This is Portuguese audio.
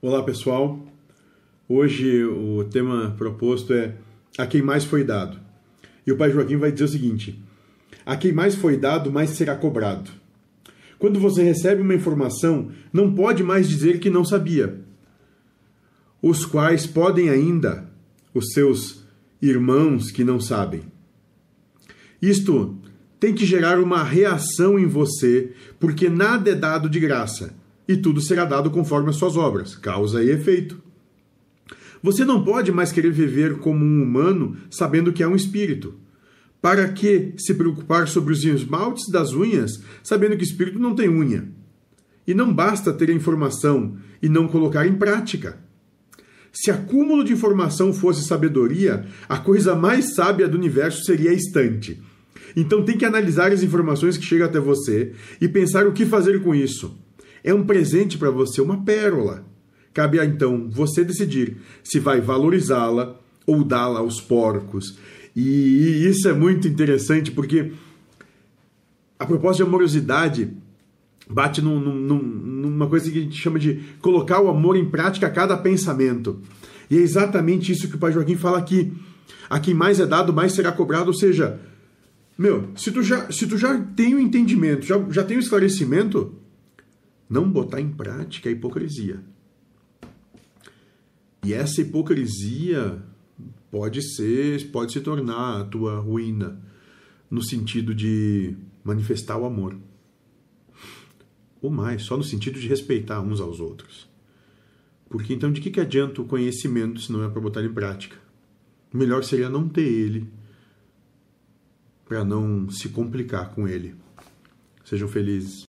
Olá pessoal, hoje o tema proposto é a quem mais foi dado. E o pai Joaquim vai dizer o seguinte: a quem mais foi dado, mais será cobrado. Quando você recebe uma informação, não pode mais dizer que não sabia. Os quais podem ainda, os seus irmãos que não sabem. Isto tem que gerar uma reação em você, porque nada é dado de graça e tudo será dado conforme as suas obras, causa e efeito. Você não pode mais querer viver como um humano sabendo que é um espírito. Para que se preocupar sobre os esmaltes das unhas sabendo que espírito não tem unha? E não basta ter a informação e não colocar em prática. Se acúmulo de informação fosse sabedoria, a coisa mais sábia do universo seria a estante. Então tem que analisar as informações que chegam até você e pensar o que fazer com isso. É um presente para você, uma pérola. Cabe a então você decidir se vai valorizá-la ou dá-la aos porcos. E isso é muito interessante porque a proposta de amorosidade bate num, num, numa coisa que a gente chama de colocar o amor em prática a cada pensamento. E é exatamente isso que o Pai Joaquim fala aqui. A quem mais é dado, mais será cobrado. Ou seja, meu, se tu já, se tu já tem o um entendimento, já, já tem o um esclarecimento, não botar em prática a hipocrisia. E essa hipocrisia pode ser, pode se tornar a tua ruína no sentido de manifestar o amor. Ou mais, só no sentido de respeitar uns aos outros. Porque então de que, que adianta o conhecimento se não é para botar em prática? Melhor seria não ter ele, para não se complicar com ele. Sejam felizes.